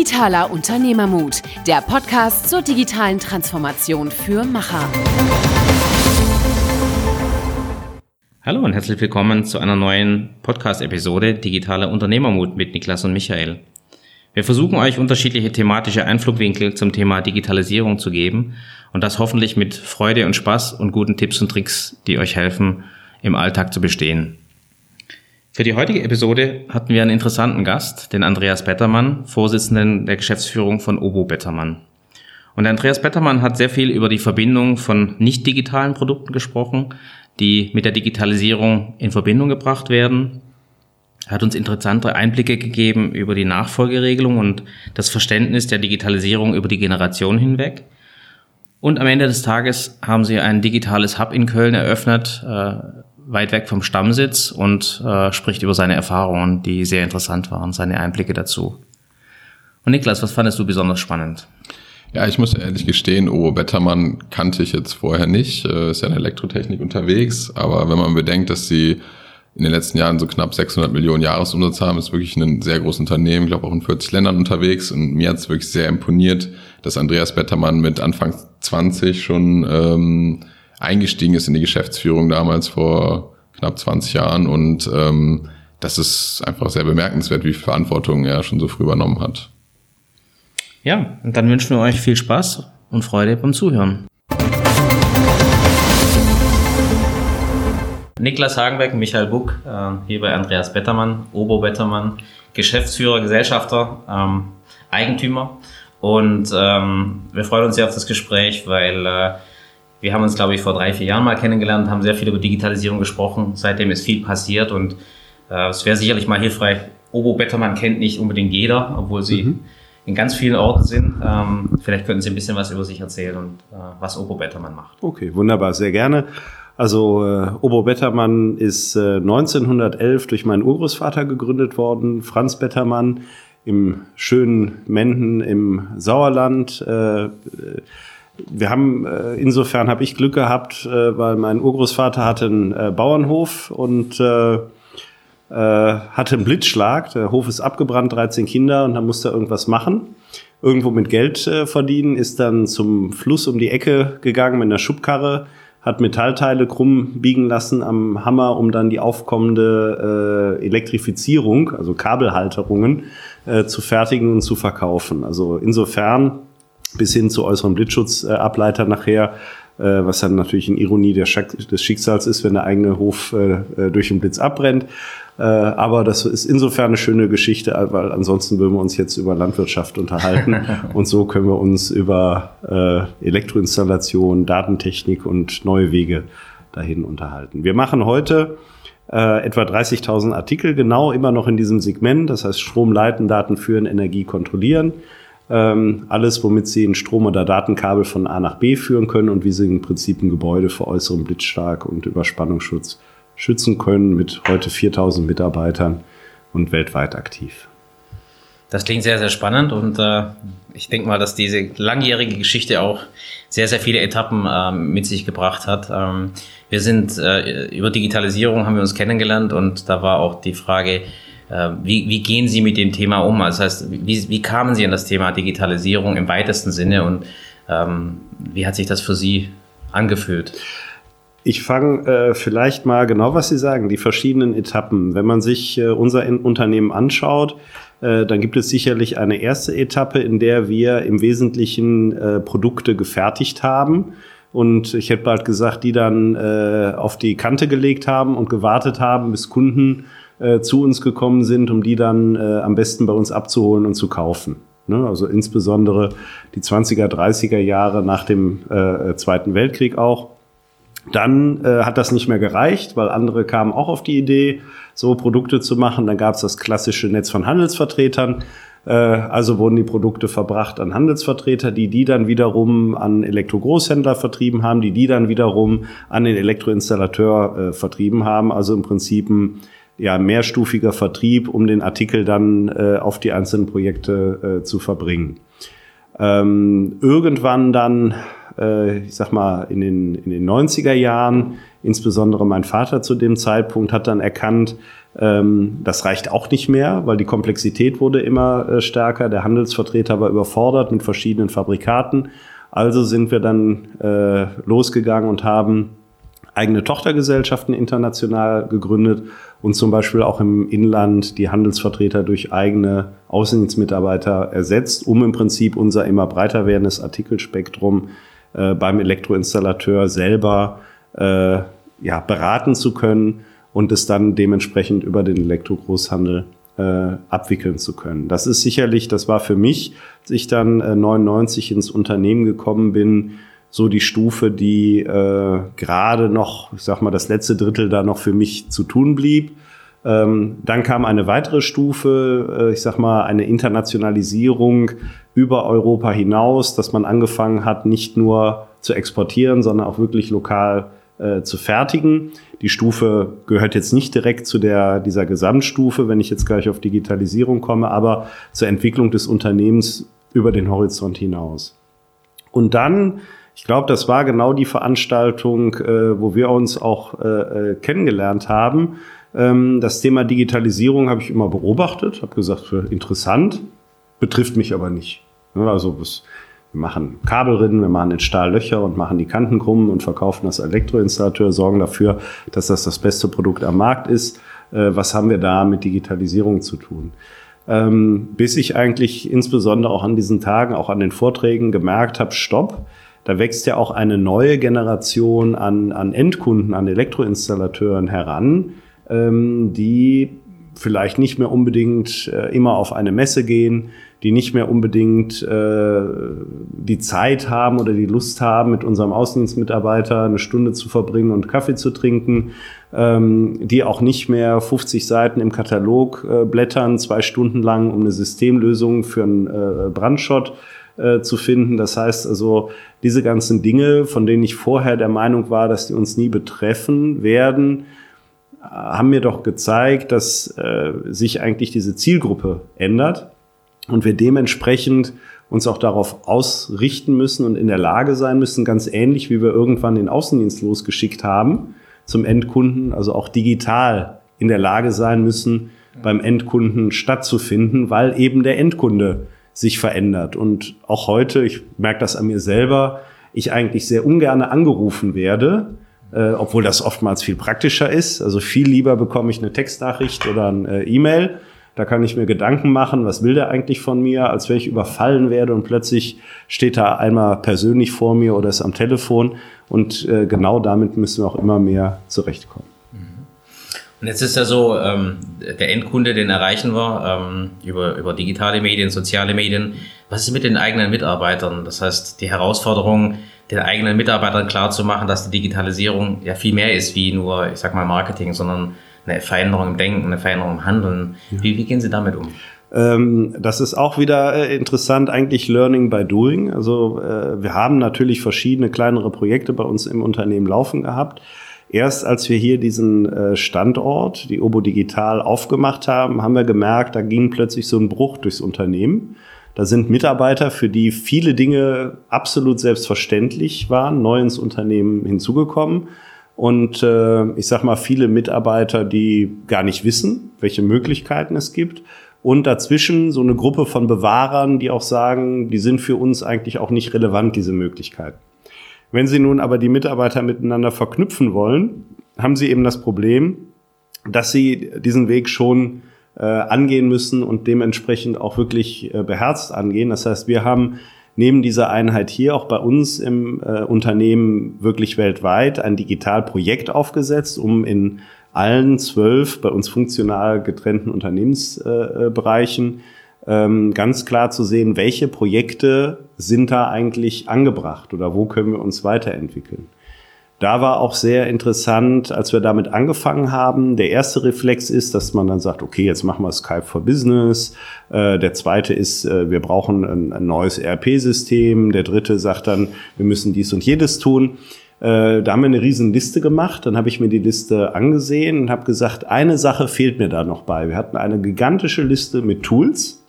Digitaler Unternehmermut, der Podcast zur digitalen Transformation für Macher. Hallo und herzlich willkommen zu einer neuen Podcast-Episode Digitaler Unternehmermut mit Niklas und Michael. Wir versuchen euch unterschiedliche thematische Einflugwinkel zum Thema Digitalisierung zu geben und das hoffentlich mit Freude und Spaß und guten Tipps und Tricks, die euch helfen, im Alltag zu bestehen. Für die heutige Episode hatten wir einen interessanten Gast, den Andreas Bettermann, Vorsitzenden der Geschäftsführung von Obo Bettermann. Und Andreas Bettermann hat sehr viel über die Verbindung von nicht digitalen Produkten gesprochen, die mit der Digitalisierung in Verbindung gebracht werden. Er hat uns interessante Einblicke gegeben über die Nachfolgeregelung und das Verständnis der Digitalisierung über die Generation hinweg. Und am Ende des Tages haben sie ein digitales Hub in Köln eröffnet, äh, weit weg vom Stammsitz und äh, spricht über seine Erfahrungen, die sehr interessant waren, seine Einblicke dazu. Und Niklas, was fandest du besonders spannend? Ja, ich muss ehrlich gestehen, Obo Bettermann kannte ich jetzt vorher nicht, äh, ist ja in Elektrotechnik unterwegs, aber wenn man bedenkt, dass sie in den letzten Jahren so knapp 600 Millionen Jahresumsatz haben, ist wirklich ein sehr großes Unternehmen, ich glaube auch in 40 Ländern unterwegs und mir hat es wirklich sehr imponiert, dass Andreas Bettermann mit Anfang 20 schon ähm, eingestiegen ist in die Geschäftsführung damals vor knapp 20 Jahren und ähm, das ist einfach sehr bemerkenswert, wie viel Verantwortung er schon so früh übernommen hat. Ja, und dann wünschen wir euch viel Spaß und Freude beim Zuhören. Niklas Hagenbeck, Michael Buck, äh, hier bei Andreas Bettermann, Obo Bettermann, Geschäftsführer, Gesellschafter, ähm, Eigentümer. Und ähm, wir freuen uns sehr auf das Gespräch, weil äh, wir haben uns, glaube ich, vor drei, vier Jahren mal kennengelernt, haben sehr viel über Digitalisierung gesprochen. Seitdem ist viel passiert und äh, es wäre sicherlich mal hilfreich. Obo Bettermann kennt nicht unbedingt jeder, obwohl sie mhm. in ganz vielen Orten sind. Ähm, vielleicht könnten Sie ein bisschen was über sich erzählen und äh, was Obo Bettermann macht. Okay, wunderbar, sehr gerne. Also äh, Obo Bettermann ist äh, 1911 durch meinen Urgroßvater gegründet worden, Franz Bettermann im schönen Menden im Sauerland. Äh, wir haben äh, insofern habe ich Glück gehabt, äh, weil mein Urgroßvater hatte einen äh, Bauernhof und hatte einen Blitzschlag. Der Hof ist abgebrannt, 13 Kinder und dann musste er irgendwas machen. Irgendwo mit Geld verdienen, ist dann zum Fluss um die Ecke gegangen mit einer Schubkarre, hat Metallteile krumm biegen lassen am Hammer, um dann die aufkommende äh, Elektrifizierung, also Kabelhalterungen, äh, zu fertigen und zu verkaufen. Also insofern bis hin zu äußeren Blitzschutzableiter nachher, äh, was dann natürlich in Ironie des Schicksals ist, wenn der eigene Hof äh, äh, durch den Blitz abbrennt. Aber das ist insofern eine schöne Geschichte, weil ansonsten würden wir uns jetzt über Landwirtschaft unterhalten. und so können wir uns über Elektroinstallation, Datentechnik und neue Wege dahin unterhalten. Wir machen heute äh, etwa 30.000 Artikel genau immer noch in diesem Segment, das heißt Strom leiten, Daten führen, Energie kontrollieren. Ähm, alles, womit Sie ein Strom- oder Datenkabel von A nach B führen können und wie Sie im Prinzip ein Gebäude vor äußerem Blitzschlag und Überspannungsschutz schützen können mit heute 4000 Mitarbeitern und weltweit aktiv. Das klingt sehr, sehr spannend und äh, ich denke mal, dass diese langjährige Geschichte auch sehr, sehr viele Etappen äh, mit sich gebracht hat. Ähm, wir sind äh, über Digitalisierung haben wir uns kennengelernt und da war auch die Frage, wie, wie gehen Sie mit dem Thema um? Also das heißt, wie, wie kamen Sie an das Thema Digitalisierung im weitesten Sinne und ähm, wie hat sich das für Sie angefühlt? Ich fange äh, vielleicht mal genau, was Sie sagen, die verschiedenen Etappen. Wenn man sich äh, unser Unternehmen anschaut, äh, dann gibt es sicherlich eine erste Etappe, in der wir im Wesentlichen äh, Produkte gefertigt haben. Und ich hätte bald gesagt, die dann äh, auf die Kante gelegt haben und gewartet haben, bis Kunden äh, zu uns gekommen sind, um die dann äh, am besten bei uns abzuholen und zu kaufen. Ne? Also insbesondere die 20er, 30er Jahre nach dem äh, Zweiten Weltkrieg auch. Dann äh, hat das nicht mehr gereicht, weil andere kamen auch auf die Idee, so Produkte zu machen. Dann gab es das klassische Netz von Handelsvertretern. Äh, also wurden die Produkte verbracht an Handelsvertreter, die die dann wiederum an Elektrogroßhändler vertrieben haben, die die dann wiederum an den Elektroinstallateur äh, vertrieben haben. Also im Prinzip ein ja, mehrstufiger Vertrieb, um den Artikel dann äh, auf die einzelnen Projekte äh, zu verbringen. Ähm, irgendwann dann, äh, ich sag mal, in den, in den 90er Jahren Insbesondere mein Vater zu dem Zeitpunkt hat dann erkannt, ähm, das reicht auch nicht mehr, weil die Komplexität wurde immer äh, stärker. Der Handelsvertreter war überfordert mit verschiedenen Fabrikaten. Also sind wir dann äh, losgegangen und haben eigene Tochtergesellschaften international gegründet und zum Beispiel auch im Inland die Handelsvertreter durch eigene Außendienstmitarbeiter ersetzt, um im Prinzip unser immer breiter werdendes Artikelspektrum äh, beim Elektroinstallateur selber äh, ja, beraten zu können und es dann dementsprechend über den Elektrogroßhandel äh, abwickeln zu können. Das ist sicherlich, das war für mich, als ich dann äh, 99 ins Unternehmen gekommen bin, so die Stufe, die äh, gerade noch, ich sag mal, das letzte Drittel da noch für mich zu tun blieb. Ähm, dann kam eine weitere Stufe, äh, ich sag mal, eine Internationalisierung über Europa hinaus, dass man angefangen hat, nicht nur zu exportieren, sondern auch wirklich lokal äh, zu fertigen. Die Stufe gehört jetzt nicht direkt zu der, dieser Gesamtstufe, wenn ich jetzt gleich auf Digitalisierung komme, aber zur Entwicklung des Unternehmens über den Horizont hinaus. Und dann ich glaube, das war genau die Veranstaltung, äh, wo wir uns auch äh, äh, kennengelernt haben. Ähm, das Thema Digitalisierung habe ich immer beobachtet, habe gesagt, interessant, betrifft mich aber nicht. Also wir machen Kabelrinnen, wir machen in Stahllöcher und machen die Kanten krumm und verkaufen das Elektroinstallateur, sorgen dafür, dass das das beste Produkt am Markt ist. Äh, was haben wir da mit Digitalisierung zu tun? Ähm, bis ich eigentlich insbesondere auch an diesen Tagen, auch an den Vorträgen gemerkt habe, stopp, da wächst ja auch eine neue Generation an, an Endkunden, an Elektroinstallateuren heran, ähm, die vielleicht nicht mehr unbedingt äh, immer auf eine Messe gehen, die nicht mehr unbedingt äh, die Zeit haben oder die Lust haben, mit unserem Außendienstmitarbeiter eine Stunde zu verbringen und Kaffee zu trinken, ähm, die auch nicht mehr 50 Seiten im Katalog äh, blättern, zwei Stunden lang, um eine Systemlösung für einen äh, Brandschott äh, zu finden. Das heißt also, diese ganzen Dinge, von denen ich vorher der Meinung war, dass die uns nie betreffen werden, haben mir doch gezeigt, dass äh, sich eigentlich diese Zielgruppe ändert und wir dementsprechend uns auch darauf ausrichten müssen und in der Lage sein müssen, ganz ähnlich wie wir irgendwann den Außendienst losgeschickt haben zum Endkunden, also auch digital in der Lage sein müssen, beim Endkunden stattzufinden, weil eben der Endkunde sich verändert. Und auch heute, ich merke das an mir selber, ich eigentlich sehr ungern angerufen werde, äh, obwohl das oftmals viel praktischer ist. Also viel lieber bekomme ich eine Textnachricht oder ein äh, E-Mail. Da kann ich mir Gedanken machen, was will der eigentlich von mir, als wenn ich überfallen werde und plötzlich steht er einmal persönlich vor mir oder ist am Telefon. Und äh, genau damit müssen wir auch immer mehr zurechtkommen. Und jetzt ist ja so, ähm, der Endkunde, den erreichen wir ähm, über, über digitale Medien, soziale Medien. Was ist mit den eigenen Mitarbeitern? Das heißt, die Herausforderung, den eigenen Mitarbeitern klarzumachen, dass die Digitalisierung ja viel mehr ist wie nur, ich sag mal, Marketing, sondern eine Veränderung im Denken, eine Veränderung im Handeln. Ja. Wie, wie gehen Sie damit um? Ähm, das ist auch wieder äh, interessant, eigentlich Learning by Doing. Also äh, wir haben natürlich verschiedene kleinere Projekte bei uns im Unternehmen laufen gehabt. Erst als wir hier diesen äh, Standort, die Obo Digital, aufgemacht haben, haben wir gemerkt, da ging plötzlich so ein Bruch durchs Unternehmen. Da sind Mitarbeiter, für die viele Dinge absolut selbstverständlich waren, neu ins Unternehmen hinzugekommen. Und äh, ich sag mal, viele Mitarbeiter, die gar nicht wissen, welche Möglichkeiten es gibt. Und dazwischen so eine Gruppe von Bewahrern, die auch sagen, die sind für uns eigentlich auch nicht relevant, diese Möglichkeiten. Wenn Sie nun aber die Mitarbeiter miteinander verknüpfen wollen, haben Sie eben das Problem, dass Sie diesen Weg schon äh, angehen müssen und dementsprechend auch wirklich äh, beherzt angehen. Das heißt, wir haben neben dieser Einheit hier auch bei uns im äh, Unternehmen wirklich weltweit ein Digitalprojekt aufgesetzt, um in allen zwölf bei uns funktional getrennten Unternehmensbereichen ähm, ganz klar zu sehen, welche Projekte sind da eigentlich angebracht oder wo können wir uns weiterentwickeln. Da war auch sehr interessant, als wir damit angefangen haben. Der erste Reflex ist, dass man dann sagt, okay, jetzt machen wir Skype for Business. Äh, der zweite ist, äh, wir brauchen ein, neues ERP-System. Der dritte sagt dann, wir müssen dies und jedes tun. Äh, da haben wir eine riesen Liste gemacht. Dann habe ich mir die Liste angesehen und habe gesagt, eine Sache fehlt mir da noch bei. Wir hatten eine gigantische Liste mit Tools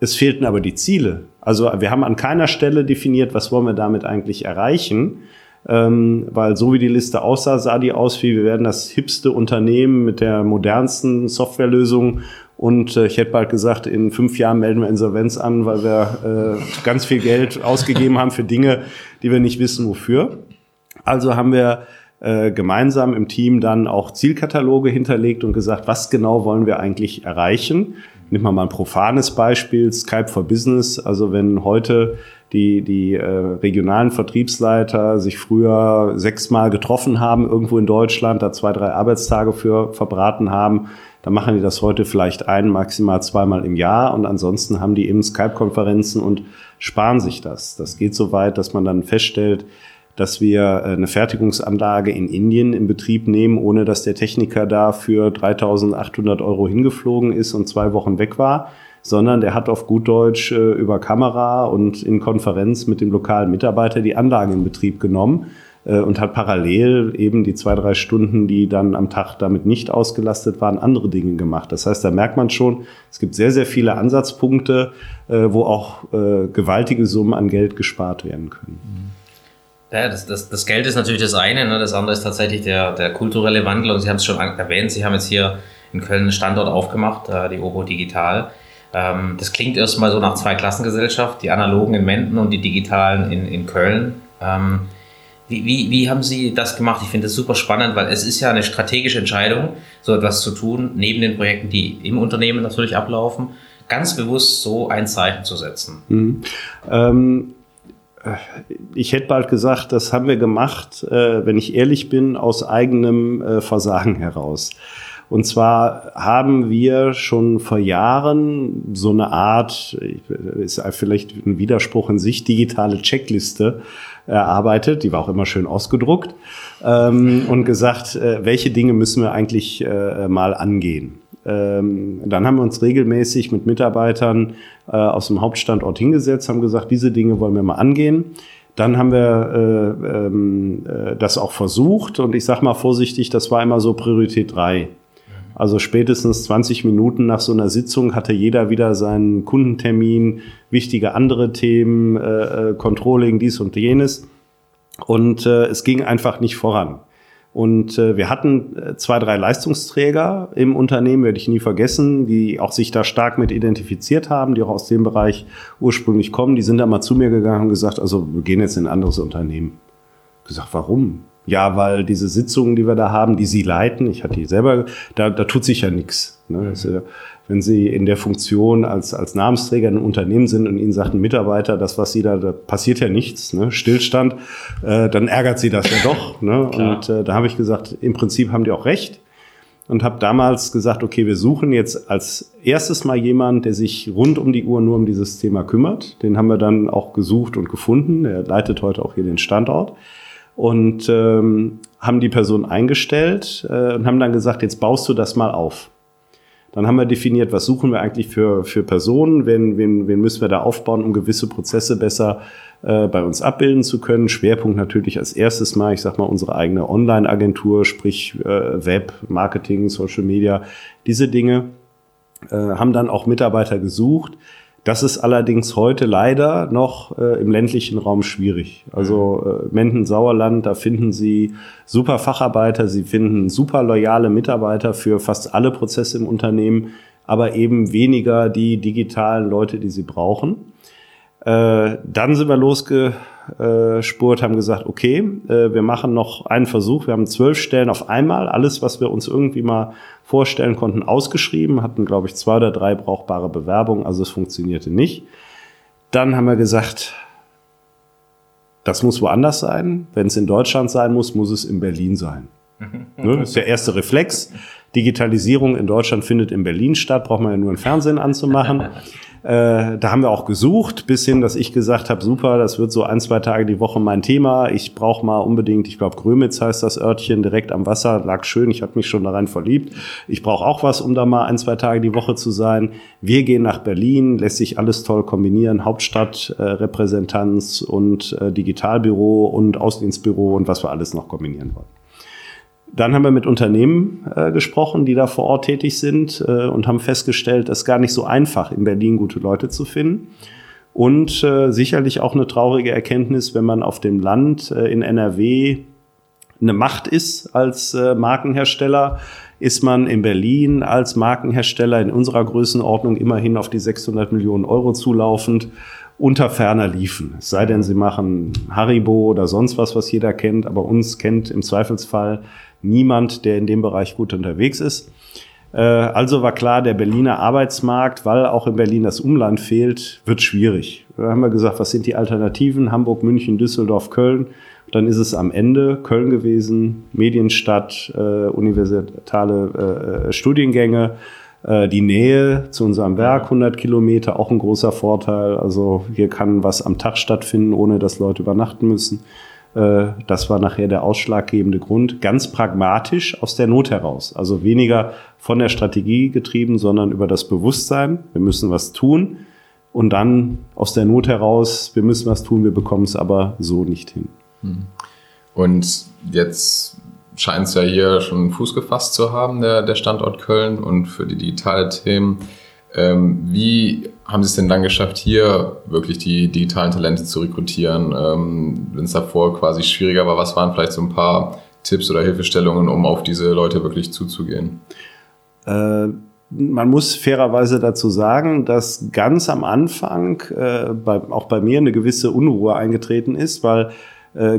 es fehlten aber die Ziele. Also wir haben an keiner Stelle definiert, was wollen wir damit eigentlich erreichen. ähm, weil so wie die Liste aussah, sah die aus wie wir werden das hipste Unternehmen mit der modernsten Softwarelösung und äh, ich hätte bald gesagt, in fünf Jahren melden wir Insolvenz an, weil wir äh, ganz viel Geld ausgegeben haben für Dinge, die wir nicht wissen wofür. Also haben wir äh, gemeinsam im Team dann auch Zielkataloge hinterlegt und gesagt, was genau wollen wir eigentlich erreichen. Nimm mal ein profanes Beispiel, Skype for Business. Also wenn heute die, die äh, regionalen Vertriebsleiter sich früher sechsmal getroffen haben, irgendwo in Deutschland, da zwei, drei Arbeitstage für verbraten haben, dann machen die das heute vielleicht ein, maximal zweimal im Jahr und ansonsten haben die eben Skype-Konferenzen und sparen sich das. Das geht so weit, dass man dann feststellt, dass wir äh, eine Fertigungsanlage in Indien in Betrieb nehmen, ohne dass der Techniker da für 3.800 Euro hingeflogen ist und zwei Wochen weg war, sondern der hat auf gut Deutsch äh, über Kamera und in Konferenz mit dem lokalen Mitarbeiter die Anlage in Betrieb genommen äh, und hat parallel eben die zwei, drei Stunden, die dann am Tag damit nicht ausgelastet waren, andere Dinge gemacht. Das heißt, da merkt man schon, es gibt sehr, sehr viele Ansatzpunkte, wo auch gewaltige Summen an Geld gespart werden können. Ja, das, das, das Geld ist natürlich das eine, ne? das andere ist tatsächlich der, der kulturelle Wandel und Sie haben es schon erwähnt, Sie haben jetzt hier in Köln einen Standort aufgemacht, die Obo Digital. Ähm, das klingt erstmal so nach zwei Klassengesellschaft, die analogen in Menden und die digitalen in, in Köln. Ähm, wie, wie, wie haben Sie das gemacht? Ich finde das super spannend, weil es ist ja eine strategische Entscheidung, so etwas zu tun, neben den Projekten, die im Unternehmen natürlich ablaufen, ganz bewusst so ein Zeichen zu setzen. Mhm. Ähm, äh, ich hätte bald gesagt, das haben wir gemacht, äh, wenn ich ehrlich bin, aus eigenem äh, Versagen heraus. Und zwar haben wir schon vor Jahren so eine Art, ist vielleicht ein Widerspruch in sich, digitale Checkliste erarbeitet, die war auch immer schön ausgedruckt, ähm, und gesagt, äh, welche Dinge müssen wir eigentlich äh, mal angehen. Ähm, dann haben wir uns regelmäßig mit Mitarbeitern äh, aus dem Hauptstandort hingesetzt, haben gesagt, diese Dinge wollen wir mal angehen. Dann haben wir äh, ähm, äh, das auch versucht und ich sage mal vorsichtig, das war immer so Priorität drei. Also spätestens 20 Minuten nach so einer Sitzung hatte jeder wieder seinen Kundentermin, wichtige andere Themen, äh, äh, Controlling, dies und jenes. Und äh, es ging einfach nicht voran. Und äh, wir hatten äh, zwei, drei Leistungsträger im Unternehmen, werde ich nie vergessen, die auch sich da stark mit identifiziert haben, die auch aus dem Bereich ursprünglich kommen. Die sind da mal zu mir gegangen und gesagt, also wir gehen jetzt in ein anderes Unternehmen. Ich gesagt, warum? Ja, weil diese Sitzungen, die wir da haben, die Sie leiten, ich hatte die selber, da, da tut sich ja nichts. Ne? Das, äh, wenn Sie in der Funktion als, als Namensträger in einem Unternehmen sind und Ihnen sagt ein Mitarbeiter, das, was Sie da, da passiert ja nichts, ne? Stillstand, äh, dann ärgert Sie das ja doch. Ne? Und äh, da habe ich gesagt, im Prinzip haben die auch recht und habe damals gesagt, okay, wir suchen jetzt als erstes mal jemanden, der sich rund um die Uhr nur um dieses Thema kümmert. Den haben wir dann auch gesucht und gefunden. Er leitet heute auch hier den Standort und ähm, haben die Person eingestellt äh, und haben dann gesagt, jetzt baust du das mal auf. Dann haben wir definiert, was suchen wir eigentlich für, für Personen, wen, wen, wen müssen wir da aufbauen, um gewisse Prozesse besser äh, bei uns abbilden zu können. Schwerpunkt natürlich als erstes mal, ich sag mal, unsere eigene Online-Agentur, sprich äh, Web, Marketing, Social Media, diese Dinge. Äh, haben dann auch Mitarbeiter gesucht, das ist allerdings heute leider noch äh, im ländlichen Raum schwierig. Also äh, Menden Sauerland, da finden Sie super Facharbeiter, Sie finden super loyale Mitarbeiter für fast alle Prozesse im Unternehmen, aber eben weniger die digitalen Leute, die Sie brauchen. Äh, dann sind wir losge Spurt, haben gesagt, okay, äh, wir machen noch einen Versuch. Wir haben zwölf Stellen auf einmal, alles, was wir uns irgendwie mal vorstellen konnten, ausgeschrieben, hatten, glaube ich, zwei oder drei brauchbare Bewerbungen, also es funktionierte nicht. Dann haben wir gesagt, das muss woanders sein. Wenn es in Deutschland sein muss, muss es in Berlin sein. ne? Das ist der erste Reflex. Digitalisierung in Deutschland findet in Berlin statt, braucht man ja nur ein Fernsehen anzumachen. Äh, da haben wir auch gesucht, bis hin, dass ich gesagt habe, super, das wird so ein, zwei Tage die Woche mein Thema. Ich brauche mal unbedingt, ich glaube, Grömitz heißt das Örtchen, direkt am Wasser, lag schön, ich habe mich schon daran verliebt. Ich brauche auch was, um da mal ein, zwei Tage die Woche zu sein. Wir gehen nach Berlin, lässt sich alles toll kombinieren, Hauptstadtrepräsentanz äh, und äh, Digitalbüro und Außendienstbüro und was wir alles noch kombinieren wollen. Dann haben wir mit Unternehmen äh, gesprochen, die da vor Ort tätig sind äh, und haben festgestellt, es ist gar nicht so einfach, in Berlin gute Leute zu finden. Und äh, sicherlich auch eine traurige Erkenntnis, wenn man auf dem Land äh, in NRW eine Macht ist als äh, Markenhersteller, ist man in Berlin als Markenhersteller in unserer Größenordnung immerhin auf die 600 Millionen Euro zulaufend unter ferner liefen. Es sei denn, sie machen Haribo oder sonst was, was jeder kennt, aber uns kennt im Zweifelsfall niemand, der in dem Bereich gut unterwegs ist. Äh, also war klar, der Berliner Arbeitsmarkt, weil auch in Berlin das Umland fehlt, wird schwierig. Da haben wir gesagt, was sind die Alternativen? Hamburg, München, Düsseldorf, Köln. Dann ist es am Ende Köln gewesen, Medienstadt, äh, universale äh, Studiengänge, äh, die Nähe zu unserem Werk, 100 Kilometer, auch ein großer Vorteil. Also hier kann was am Tag stattfinden, ohne dass Leute übernachten müssen. Äh, das war nachher der ausschlaggebende Grund. Ganz pragmatisch aus der Not heraus. Also weniger von der Strategie getrieben, sondern über das Bewusstsein. Wir müssen was tun. Und dann aus der Not heraus, wir müssen was tun, wir bekommen es aber so nicht hin. Hm. Und jetzt scheint es ja hier schon Fuß gefasst zu haben, der, der Standort Köln und für die digitale Themen. Ähm, wie haben Sie es denn dann geschafft, hier wirklich die digitalen Talente zu rekrutieren? Ähm, Wenn es davor quasi schwieriger war, was waren vielleicht so ein paar Tipps oder Hilfestellungen, um auf diese Leute wirklich zuzugehen? Äh, man muss fairerweise dazu sagen, dass ganz am Anfang äh, bei, auch bei mir eine gewisse Unruhe eingetreten ist, weil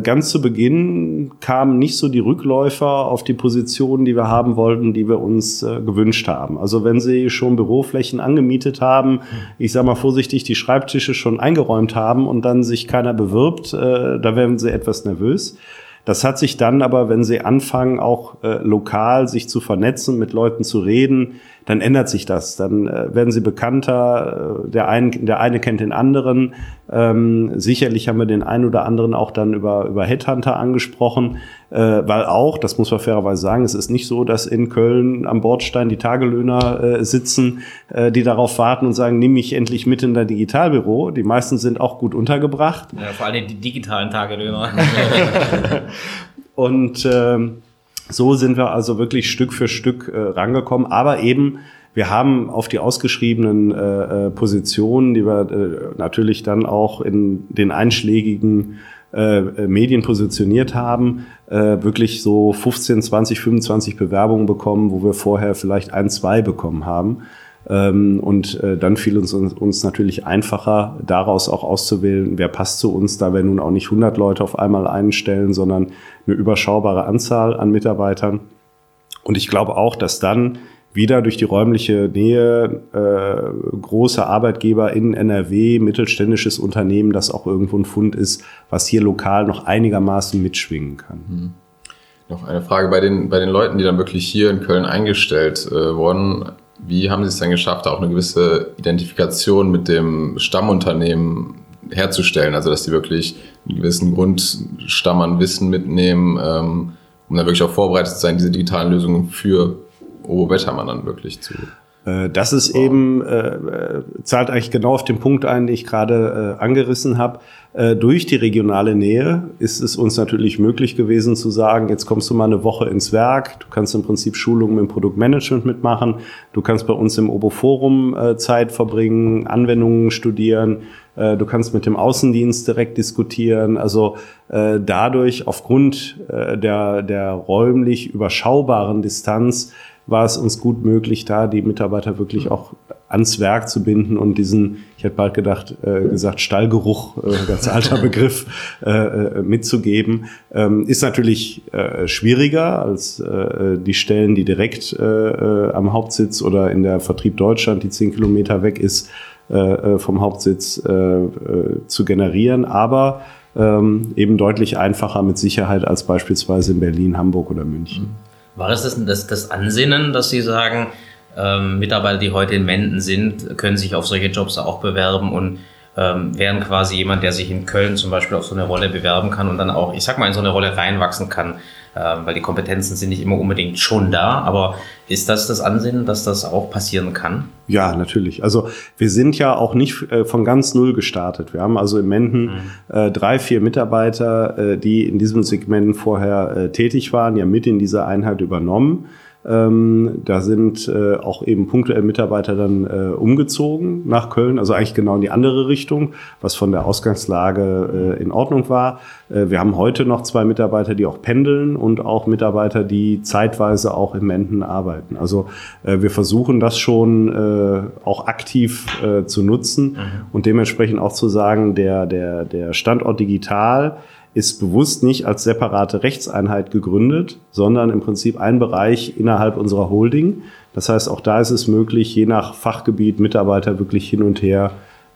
ganz zu Beginn kamen nicht so die Rückläufer auf die Positionen, die wir haben wollten, die wir uns äh, gewünscht haben. Also wenn Sie schon Büroflächen angemietet haben, ich sage mal vorsichtig, die Schreibtische schon eingeräumt haben und dann sich keiner bewirbt, äh, da werden Sie etwas nervös. Das hat sich dann aber, wenn Sie anfangen, auch äh, lokal sich zu vernetzen, mit Leuten zu reden, dann ändert sich das. Dann äh, werden sie bekannter, äh, der, ein, der eine kennt den anderen. Ähm, sicherlich haben wir den einen oder anderen auch dann über, über Headhunter angesprochen, weil auch, das muss man fairerweise sagen, es ist nicht so, dass in Köln am Bordstein die Tagelöhner äh, sitzen, äh, die darauf warten und sagen, nimm mich endlich mit in dein Digitalbüro. Die meisten sind auch gut untergebracht. Ja, vor allem die digitalen Tagelöhner. und ähm, so sind wir also wirklich Stück für Stück äh, rangekommen, aber eben wir haben auf die ausgeschriebenen äh, äh, Positionen, die wir äh, natürlich dann auch in den einschlägigen äh, Medien positioniert haben, äh, wirklich so 15, 20, 25 Bewerbungen bekommen, wo wir vorher vielleicht ein, zwei bekommen haben. Ähm, und äh, dann fiel uns, uns, uns natürlich einfacher, daraus auch auszuwählen, wer passt zu uns, da wir nun auch nicht 100 Leute auf einmal einstellen, sondern eine überschaubare Anzahl an Mitarbeitern. Und ich glaube auch, dass dann wieder durch die räumliche Nähe äh, große Arbeitgeber in NRW, mittelständisches Unternehmen, das auch irgendwo ein Fund ist, was hier lokal noch einigermaßen mitschwingen kann. Mhm. Noch eine Frage bei den, bei den Leuten, die dann wirklich hier in Köln eingestellt äh, wurden. Wie haben Sie es denn geschafft, auch eine gewisse Identifikation mit dem Stammunternehmen herzustellen? Also, dass Sie wirklich einen gewissen Grundstamm an Wissen mitnehmen, ähm, um dann wirklich auch vorbereitet zu sein, diese digitalen Lösungen für Wettermann dann wirklich zu äh, das ist wow. eben, äh, äh, zahlt eigentlich genau auf den Punkt ein, den ich gerade äh, angerissen habe. Äh, durch die regionale Nähe ist es uns natürlich möglich gewesen zu sagen, jetzt kommst du mal eine Woche ins Werk, du kannst im Prinzip Schulungen im Produktmanagement mitmachen, du kannst bei uns im Obo-Forum äh, Zeit verbringen, Anwendungen studieren, äh, du kannst mit dem Außendienst direkt diskutieren. Also äh, dadurch aufgrund äh, der, der räumlich überschaubaren Distanz war es uns gut möglich, da die Mitarbeiter wirklich auch ans Werk zu binden und diesen, ich hätte bald gedacht, äh, gesagt, Stallgeruch, äh, ganz alter Begriff, äh, äh, mitzugeben. Ähm, ist natürlich äh, schwieriger als äh, die Stellen, die direkt äh, äh, am Hauptsitz oder in der Vertrieb Deutschland, die zehn Kilometer weg ist, äh, äh vom Hauptsitz äh, äh, zu generieren, aber ähm, eben deutlich einfacher mit Sicherheit als beispielsweise in Berlin, Hamburg oder München. Mhm. War es das, das, das Ansinnen, dass Sie sagen, ähm, Mitarbeiter, die heute in Menden sind, können sich auf solche Jobs auch bewerben und ähm, wären quasi jemand, der sich in Köln zum Beispiel auf so eine Rolle bewerben kann und dann auch, ich sag mal, in so eine Rolle reinwachsen kann, weil die Kompetenzen sind nicht immer unbedingt schon da. Aber ist das das Ansinnen, dass das auch passieren kann? Ja, natürlich. Also wir sind ja auch nicht äh, von ganz null gestartet. Wir haben also im Menden mhm. äh, drei, vier Mitarbeiter, äh, die in diesem Segment vorher tätig waren, ja mit in dieser Einheit übernommen Ähm, da sind äh, auch eben punktuell Mitarbeiter dann äh, umgezogen nach Köln, also eigentlich genau in die andere Richtung, was von der Ausgangslage äh, in Ordnung war. Äh, wir haben heute noch zwei Mitarbeiter, die auch pendeln und auch Mitarbeiter, die zeitweise auch in Menden arbeiten. Also äh, wir versuchen das schon äh, auch aktiv zu nutzen mhm. und dementsprechend auch zu sagen, der, der, der Standort digital ist bewusst nicht als separate Rechtseinheit gegründet, sondern im Prinzip ein Bereich innerhalb unserer Holding. Das heißt, auch da ist es möglich, je nach Fachgebiet Mitarbeiter wirklich hin und her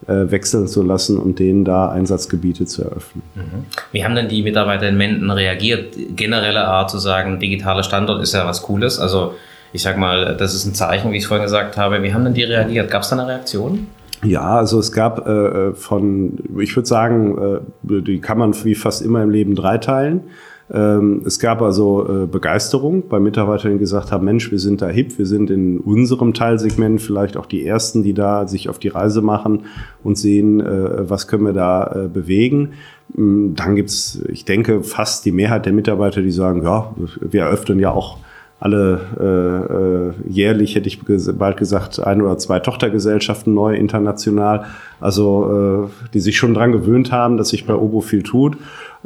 äh, wechseln zu lassen und denen da Einsatzgebiete zu eröffnen. Mhm. Wie haben denn die Mitarbeiter in Menden reagiert? Generelle Art zu sagen, digitaler Standort ist ja was Cooles. Also ich sag mal, das ist ein Zeichen, wie ich es vorhin gesagt habe. Wie haben denn die reagiert? Gab es da eine Reaktion? Ja, also es gab äh, von, ich würde sagen, äh, die kann man wie fast immer im Leben dreiteilen. Ähm, es gab also äh, Begeisterung bei Mitarbeitern, die gesagt haben, Mensch, wir sind da hip, wir sind in unserem Teilsegment vielleicht auch die Ersten, die da sich auf die Reise machen und sehen, äh, was können wir da äh, bewegen. Mm, dann gibt's, ich denke, fast die Mehrheit der Mitarbeiter, die sagen, ja, wir eröffnen ja auch alle äh, äh, jährlich, hätte ich bald gesagt, ein oder zwei Tochtergesellschaften neu international, also äh, die sich schon dran gewöhnt haben, dass sich bei Obo viel tut.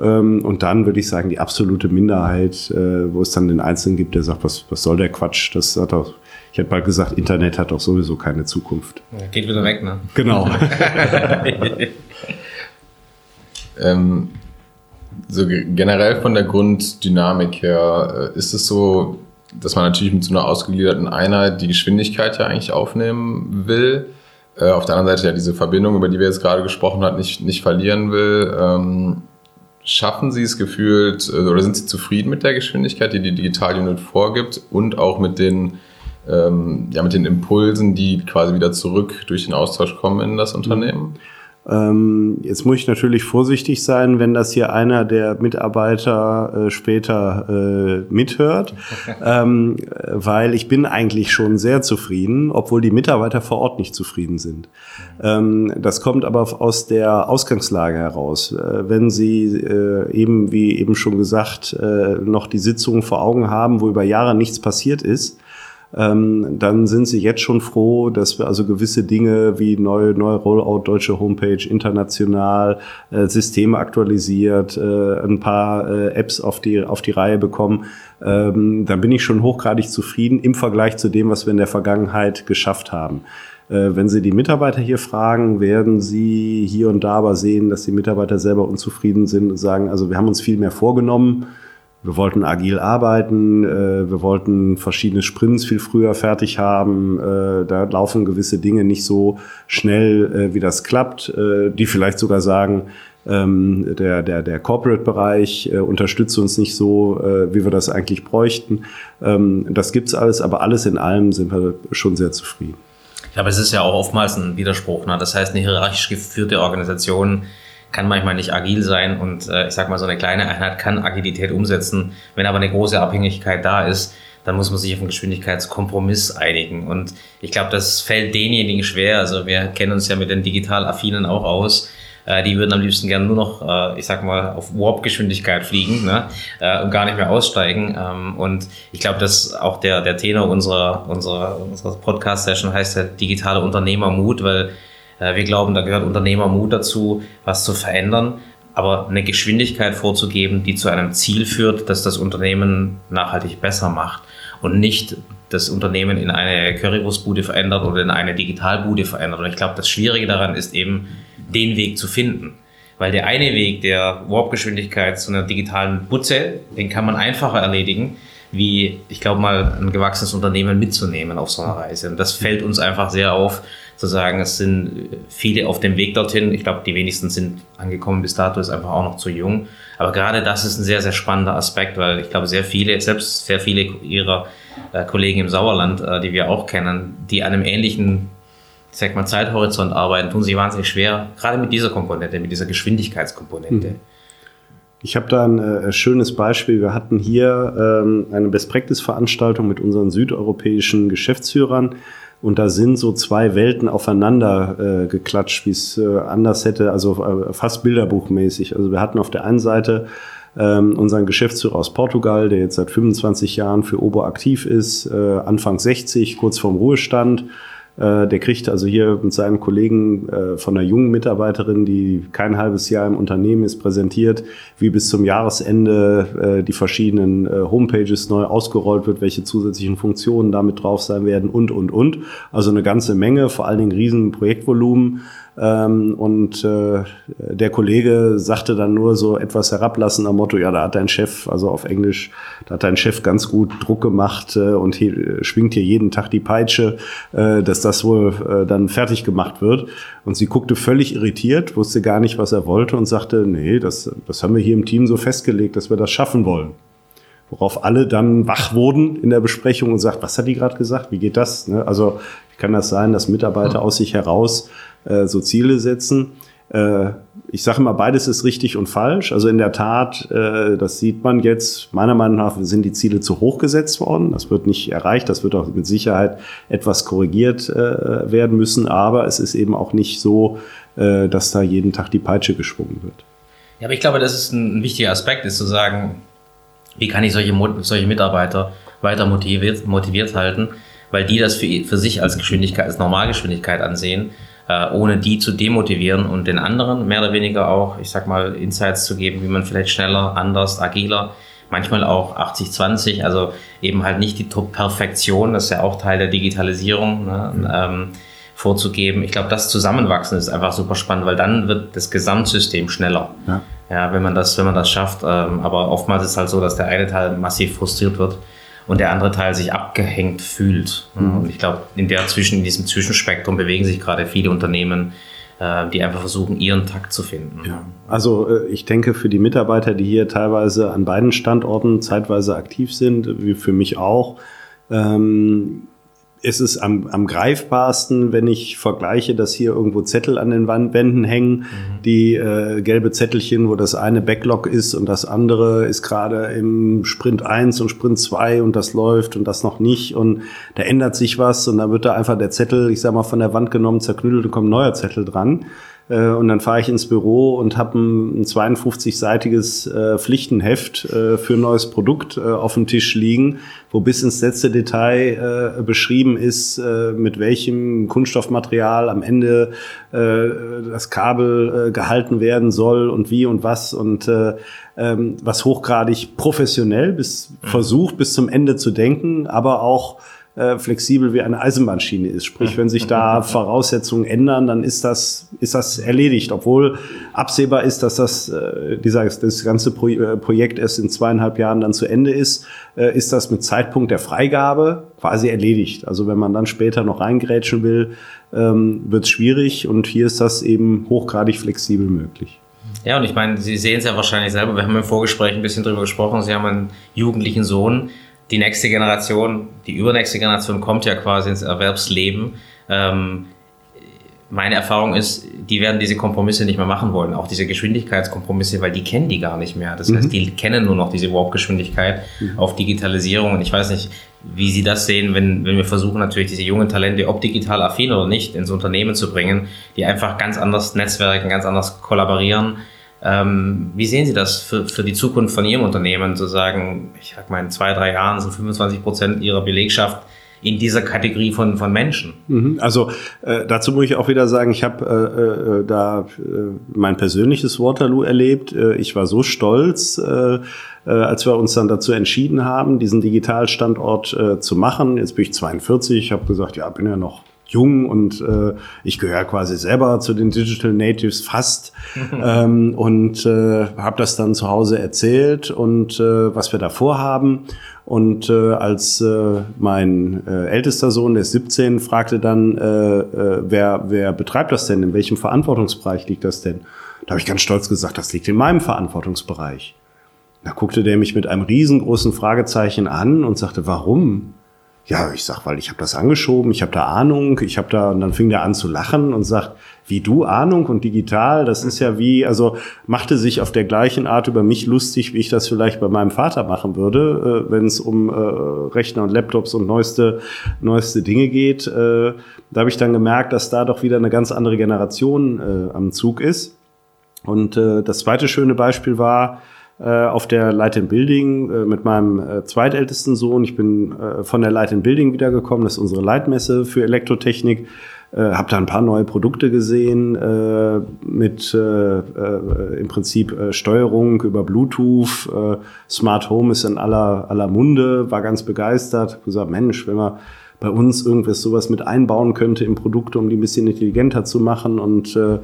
Ähm, und dann würde ich sagen, die absolute Minderheit, äh, wo es dann den Einzelnen gibt, der sagt, was, was soll der Quatsch? Das hat doch, ich hätte bald gesagt, Internet hat doch sowieso keine Zukunft. Geht wieder weg, ne? Genau. ähm, so generell von der Grunddynamik her äh, ist es so, dass man natürlich mit so einer ausgegliederten Einheit die Geschwindigkeit ja eigentlich aufnehmen will. Äh, auf der anderen Seite ja diese Verbindung, über die wir jetzt gerade gesprochen haben, nicht, nicht verlieren will. Ähm, schaffen Sie es gefühlt äh, oder sind Sie zufrieden mit der Geschwindigkeit, die die Digital Unit vorgibt und auch mit den, ähm, ja, mit den Impulsen, die quasi wieder zurück durch den Austausch kommen in das Unternehmen? Ähm, jetzt muss ich natürlich vorsichtig sein, wenn das hier einer der Mitarbeiter äh, später äh, mithört, ähm, weil ich bin eigentlich schon sehr zufrieden, obwohl die Mitarbeiter vor Ort nicht zufrieden sind. Ähm, das kommt aber aus der Ausgangslage heraus. Äh, wenn Sie äh, eben, wie eben schon gesagt, äh, noch die Sitzungen vor Augen haben, wo über Jahre nichts passiert ist, ähm, dann sind sie jetzt schon froh, dass wir also gewisse Dinge wie neue, neue Rollout, deutsche Homepage, international, äh, Systeme aktualisiert, äh, ein paar äh, Apps auf die, auf die Reihe bekommen. Ähm, da bin ich schon hochgradig zufrieden im Vergleich zu dem, was wir in der Vergangenheit geschafft haben. Äh, wenn Sie die Mitarbeiter hier fragen, werden Sie hier und da aber sehen, dass die Mitarbeiter selber unzufrieden sind und sagen, also wir haben uns viel mehr vorgenommen wir wollten agil arbeiten, äh, wir wollten verschiedene Sprints viel früher fertig haben. Äh, da laufen gewisse Dinge nicht so schnell, äh, wie das klappt, äh, die vielleicht sogar sagen, ähm, der, der, der Corporate-Bereich äh, unterstützt uns nicht so, äh, wie wir das eigentlich bräuchten. Ähm, das gibt's alles, aber alles in allem sind wir schon sehr zufrieden. Ja, aber es ist ja auch oftmals ein Widerspruch. Ne? Das heißt, eine hierarchisch geführte Organisation kann manchmal nicht agil sein und äh, ich sag mal, so eine kleine Einheit kann Agilität umsetzen. Wenn aber eine große Abhängigkeit da ist, dann muss man sich auf einen Geschwindigkeitskompromiss einigen. Und ich glaube, das fällt denjenigen schwer. Also wir kennen uns ja mit den digital Affinen auch aus. Äh, die würden am liebsten gerne nur noch, äh, ich sag mal, auf Warp-Geschwindigkeit fliegen ne? äh, und gar nicht mehr aussteigen. Ähm, und ich glaube, dass auch der, der Tenor unserer, unserer, unserer Podcast-Session heißt ja digitale Unternehmermut, weil wir glauben, da gehört Unternehmermut dazu, was zu verändern, aber eine Geschwindigkeit vorzugeben, die zu einem Ziel führt, dass das Unternehmen nachhaltig besser macht und nicht das Unternehmen in eine Currywurstbude verändert oder in eine Digitalbude verändert. Und ich glaube, das Schwierige daran ist eben, den Weg zu finden. Weil der eine Weg der Warp-Geschwindigkeit zu einer digitalen Butze, den kann man einfacher erledigen, wie, ich glaube mal, ein gewachsenes Unternehmen mitzunehmen auf so einer Reise. Und das fällt uns einfach sehr auf, zu sagen, es sind viele auf dem Weg dorthin. Ich glaube, die wenigsten sind angekommen bis dato, ist einfach auch noch zu jung. Aber gerade das ist ein sehr, sehr spannender Aspekt, weil ich glaube, sehr viele, selbst sehr viele ihrer äh, Kollegen im Sauerland, äh, die wir auch kennen, die an einem ähnlichen ich sag mal, Zeithorizont arbeiten, tun sich wahnsinnig schwer, gerade mit dieser Komponente, mit dieser Geschwindigkeitskomponente. Mhm. Ich habe da ein äh, schönes Beispiel. Wir hatten hier ähm, eine Best-Practice-Veranstaltung mit unseren südeuropäischen Geschäftsführern und da sind so zwei Welten aufeinander äh, geklatscht, wie es äh, anders hätte, also äh, fast bilderbuchmäßig. Also wir hatten auf der einen Seite ähm, unseren Geschäftsführer aus Portugal, der jetzt seit 25 Jahren für Obo aktiv ist, äh, Anfang 60, kurz vorm Ruhestand. Äh, der kriegt also hier mit seinen Kollegen äh, von einer jungen Mitarbeiterin, die kein halbes Jahr im Unternehmen ist, präsentiert, wie bis zum Jahresende äh, die verschiedenen Homepages neu ausgerollt wird, welche zusätzlichen Funktionen damit drauf sein werden und, und, und. Also eine ganze Menge, vor allen Dingen riesen Projektvolumen. Ähm, und äh, der Kollege sagte dann nur so etwas herablassend am Motto, ja, da hat dein Chef, also auf Englisch, da hat dein Chef ganz gut Druck gemacht äh, und hier, schwingt hier jeden Tag die Peitsche, äh, dass das wohl äh, dann fertig gemacht wird. Und sie guckte völlig irritiert, wusste gar nicht, was er wollte und sagte, nee, das, das haben wir hier im Team so festgelegt, dass wir das schaffen wollen. Worauf alle dann wach wurden in der Besprechung und sagt, was hat die gerade gesagt? Wie geht das? Ne? Also kann das sein, dass Mitarbeiter aus sich heraus äh, so Ziele setzen. Äh, ich sage mal, beides ist richtig und falsch. Also in der Tat, äh, das sieht man jetzt, meiner Meinung nach sind die Ziele zu hoch gesetzt worden. Das wird nicht erreicht. Das wird auch mit Sicherheit etwas korrigiert äh, werden müssen. Aber es ist eben auch nicht so, äh, dass da jeden Tag die Peitsche geschwungen wird. Ja, aber ich glaube, das ist ein wichtiger Aspekt, ist zu sagen, wie kann ich solche, solche Mitarbeiter weiter motiviert, motiviert halten, weil die das für, für sich als Geschwindigkeit, als Normalgeschwindigkeit ansehen äh, ohne die zu demotivieren und den anderen mehr oder weniger auch, ich sag mal, Insights zu geben, wie man vielleicht schneller, anders, agiler, manchmal auch 80-20, also eben halt nicht die Top-Perfektion, das ist ja auch Teil der Digitalisierung, ne, mhm. ähm, vorzugeben. Ich glaube, das Zusammenwachsen ist einfach super spannend, weil dann wird das Gesamtsystem schneller. Ja, ja wenn man das, wenn man das schafft. Ähm, aber oftmals ist es halt so, dass der eine Teil massiv frustriert wird und der andere Teil sich abgehängt fühlt. Mhm. Und ich glaube, in der zwischen, in diesem Zwischenspektrum bewegen sich gerade viele Unternehmen, äh, die einfach versuchen, ihren Takt zu finden. Ja. Also äh, ich denke, für die Mitarbeiter, die hier teilweise an beiden Standorten zeitweise aktiv sind, wie für mich auch, ähm, es ist am, am greifbarsten, wenn ich vergleiche, dass hier irgendwo Zettel an den Wänden hängen, mhm. die äh, gelbe Zettelchen, wo das eine Backlog ist und das andere ist gerade im Sprint 1 und Sprint 2 und das läuft und das noch nicht und da ändert sich was und dann wird da einfach der Zettel, ich sag mal, von der Wand genommen, zerknüttelt und kommt ein neuer Zettel dran. Äh, und dann fahre ich ins Büro und habe ein, ein 52-seitiges äh, Pflichtenheft äh, für ein neues Produkt auf dem Tisch liegen, wo bis ins letzte Detail beschrieben ist, mit welchem Kunststoffmaterial am Ende das Kabel gehalten werden soll und wie und was und äh, ähm, was hochgradig professionell bis mhm. versucht bis zum Ende zu denken, aber auch äh, flexibel wie eine Eisenbahnschiene ist. Sprich, wenn sich da Voraussetzungen ändern, dann ist das, ist das erledigt, obwohl absehbar ist, dass das, äh, dieser, das ganze Pro äh, Projekt erst in zweieinhalb Jahren dann zu Ende ist, äh, ist das mit Zeitpunkt der Freigabe quasi erledigt. Also wenn man dann später noch reingrätschen will, ähm, wird es schwierig und hier ist das eben hochgradig flexibel möglich. Ja, und ich meine, Sie sehen es ja wahrscheinlich selber, wir haben im Vorgespräch ein bisschen drüber gesprochen, Sie haben einen jugendlichen Sohn, die nächste Generation, die übernächste Generation kommt ja quasi ins Erwerbsleben. Ähm, meine Erfahrung ist, die werden diese Kompromisse nicht mehr machen wollen, auch diese Geschwindigkeitskompromisse, weil die kennen die gar nicht mehr. Das mhm. heißt, die kennen nur noch diese Warp-Geschwindigkeit mhm. auf Digitalisierung. Und ich weiß nicht, wie Sie das sehen, wenn, wenn wir versuchen, natürlich diese jungen Talente, ob digital affin oder nicht, ins Unternehmen zu bringen, die einfach ganz anders netzwerken, ganz anders kollaborieren ähm, wie sehen Sie das für, für die Zukunft von Ihrem Unternehmen, zu sagen, ich sag mal, in zwei, drei Jahren sind 25 Prozent Ihrer Belegschaft in dieser Kategorie von, von Menschen. Mhm. Also äh, dazu muss ich auch wieder sagen, ich habe äh, äh, da äh, mein persönliches Waterloo erlebt. Äh, ich war so stolz, äh, als wir uns dann dazu entschieden haben, diesen Digitalstandort zu machen. Jetzt bin ich 42, ich habe gesagt, ja, bin ja noch jung und äh, ich gehöre quasi selber zu den Digital Natives fast ähm, und äh, habe das dann zu Hause erzählt und äh, was wir da vorhaben. Und äh, als äh, mein äh, ältester Sohn, der ist 17, fragte dann, äh, äh, wer, wer betreibt das denn? In welchem Verantwortungsbereich liegt das denn? Da habe ich ganz stolz gesagt, das liegt in meinem Verantwortungsbereich. Da guckte der mich mit einem riesengroßen Fragezeichen an und sagte, warum? Ja, ich sag, weil ich habe das angeschoben, ich habe da Ahnung, ich habe da und dann fing der an zu lachen und sagt, wie du Ahnung und digital, das ist ja wie, also machte sich auf der gleichen Art über mich lustig, wie ich das vielleicht bei meinem Vater machen würde, äh, wenn es um äh, Rechner und Laptops und neueste neueste Dinge geht. Äh, da habe ich dann gemerkt, dass da doch wieder eine ganz andere Generation äh, am Zug ist. Und äh, das zweite schöne Beispiel war, auf der Light in Building äh, mit meinem äh, zweitältesten Sohn. Ich bin äh, von der Light in Building wiedergekommen. Das ist unsere Leitmesse für Elektrotechnik. Äh, habe da ein paar neue Produkte gesehen äh, mit äh, äh, im Prinzip äh, Steuerung über Bluetooth. Äh, Smart Home ist in aller aller Munde. War ganz begeistert. Hab gesagt, Mensch, wenn wir bei uns irgendwas sowas mit einbauen könnte im Produkt, um die ein bisschen intelligenter zu machen und äh,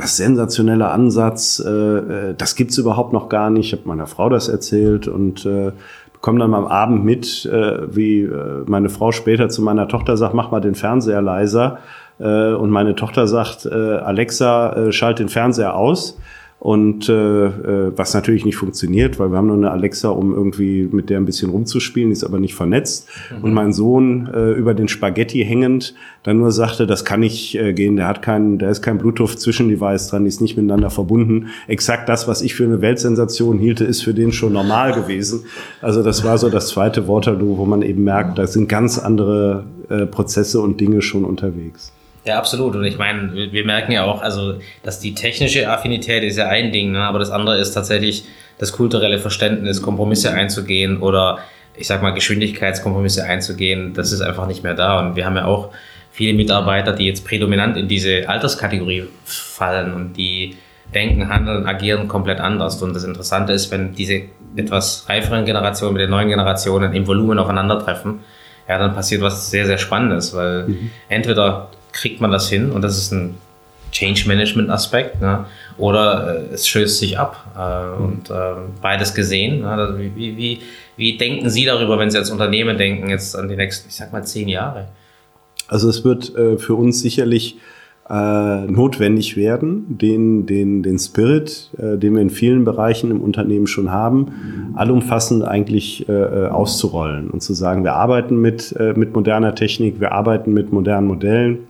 das sensationelle Ansatz, äh, äh das gibt's überhaupt noch gar nicht. Ich habe meiner Frau das erzählt und äh, bekomme dann am Abend mit, äh, wie äh, meine Frau später zu meiner Tochter sagt, mach mal den Fernseher leiser. Äh, und meine Tochter sagt, äh, Alexa, äh, schalt den Fernseher aus. Und äh, äh, was natürlich nicht funktioniert, weil wir haben nur eine Alexa, um irgendwie mit der ein bisschen rumzuspielen, ist aber nicht vernetzt. Mhm. Und mein Sohn äh, über den Spaghetti hängend dann nur sagte, das kann nicht äh, gehen, der hat keinen, da ist kein Bluetooth-Zwischendevice dran, die ist nicht miteinander verbunden. Exakt das, was ich für eine Weltsensation hielte, ist für den schon normal gewesen. Also das war so das zweite Waterloo, wo man eben merkt, da sind ganz andere äh, Prozesse und Dinge schon unterwegs. Ja, absolut. Und ich meine, wir merken ja auch, also, dass die technische Affinität ist ja ein Ding, ne? aber das andere ist tatsächlich das kulturelle Verständnis, Kompromisse einzugehen oder ich sag mal Geschwindigkeitskompromisse einzugehen. Das ist einfach nicht mehr da. Und wir haben ja auch viele Mitarbeiter, die jetzt prädominant in diese Alterskategorie fallen und die denken, handeln, agieren komplett anders. Und das Interessante ist, wenn diese etwas reiferen Generationen mit den neuen Generationen im Volumen aufeinandertreffen, ja, dann passiert was sehr, sehr Spannendes, weil mhm. entweder kriegt man das hin und das ist ein Change Management Aspekt, ne? oder äh, es stößt sich ab äh, und äh, beides gesehen. Ne? Also wie, wie, wie denken Sie darüber, wenn Sie als Unternehmen denken, jetzt an die nächsten, ich sag mal, zehn Jahre? Also es wird äh, für uns sicherlich äh, notwendig werden, den, den, den Spirit, äh, den wir in vielen Bereichen im Unternehmen schon haben, allumfassend eigentlich auszurollen und zu sagen, wir arbeiten mit, mit moderner Technik, wir arbeiten mit modernen Modellen